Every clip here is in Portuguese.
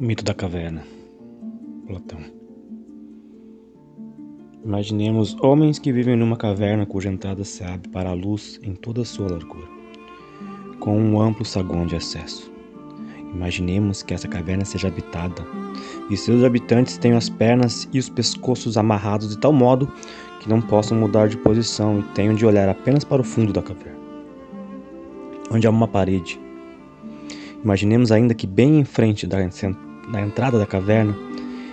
Mito da caverna. Platão. Imaginemos homens que vivem numa caverna cuja entrada se abre para a luz em toda a sua largura, com um amplo saguão de acesso. Imaginemos que essa caverna seja habitada e seus habitantes tenham as pernas e os pescoços amarrados de tal modo que não possam mudar de posição e tenham de olhar apenas para o fundo da caverna, onde há uma parede Imaginemos ainda que bem em frente da, da entrada da caverna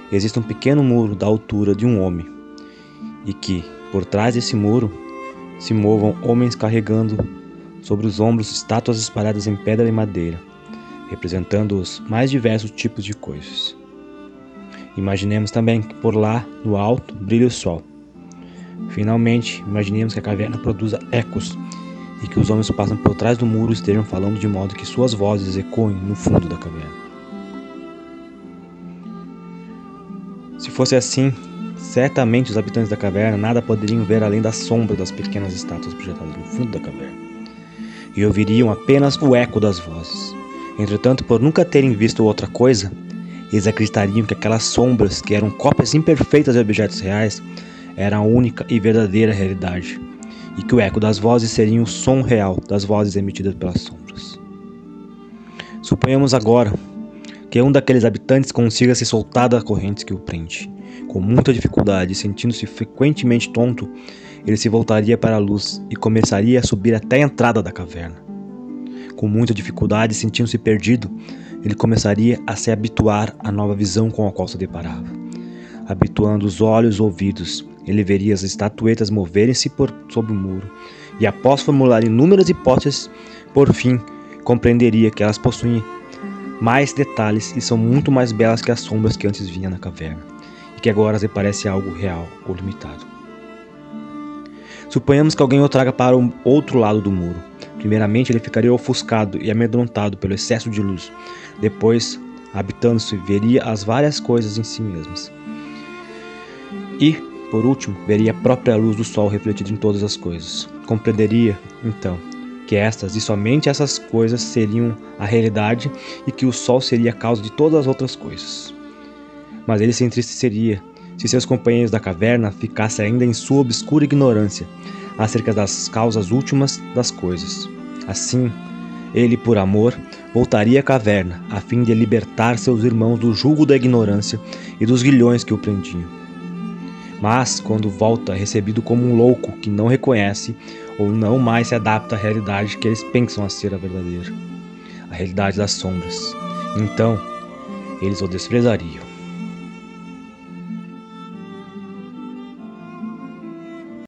existe um pequeno muro da altura de um homem e que, por trás desse muro, se movam homens carregando sobre os ombros estátuas espalhadas em pedra e madeira, representando os mais diversos tipos de coisas. Imaginemos também que por lá, no alto, brilha o sol. Finalmente, imaginemos que a caverna produza ecos e que os homens passam por trás do muro estejam falando de modo que suas vozes ecoem no fundo da caverna. Se fosse assim, certamente os habitantes da caverna nada poderiam ver além da sombra das pequenas estátuas projetadas no fundo da caverna, e ouviriam apenas o eco das vozes. Entretanto, por nunca terem visto outra coisa, eles acreditariam que aquelas sombras, que eram cópias imperfeitas de objetos reais, eram a única e verdadeira realidade e que o eco das vozes seria o som real das vozes emitidas pelas sombras. Suponhamos agora que um daqueles habitantes consiga se soltar da corrente que o prende. Com muita dificuldade, sentindo-se frequentemente tonto, ele se voltaria para a luz e começaria a subir até a entrada da caverna. Com muita dificuldade, sentindo-se perdido, ele começaria a se habituar à nova visão com a qual se deparava, habituando os olhos e ouvidos ele veria as estatuetas moverem-se por sob o muro, e após formular inúmeras hipóteses, por fim compreenderia que elas possuem mais detalhes e são muito mais belas que as sombras que antes vinha na caverna, e que agora lhe parece algo real ou limitado. Suponhamos que alguém o traga para o outro lado do muro. Primeiramente, ele ficaria ofuscado e amedrontado pelo excesso de luz. Depois, habitando-se, veria as várias coisas em si mesmas. E, por último, veria a própria luz do sol refletida em todas as coisas. Compreenderia, então, que estas e somente essas coisas seriam a realidade e que o sol seria a causa de todas as outras coisas. Mas ele se entristeceria se seus companheiros da caverna ficassem ainda em sua obscura ignorância acerca das causas últimas das coisas. Assim, ele, por amor, voltaria à caverna, a fim de libertar seus irmãos do jugo da ignorância e dos grilhões que o prendiam mas quando volta é recebido como um louco que não reconhece ou não mais se adapta à realidade que eles pensam a ser a verdadeira, a realidade das sombras. Então, eles o desprezariam.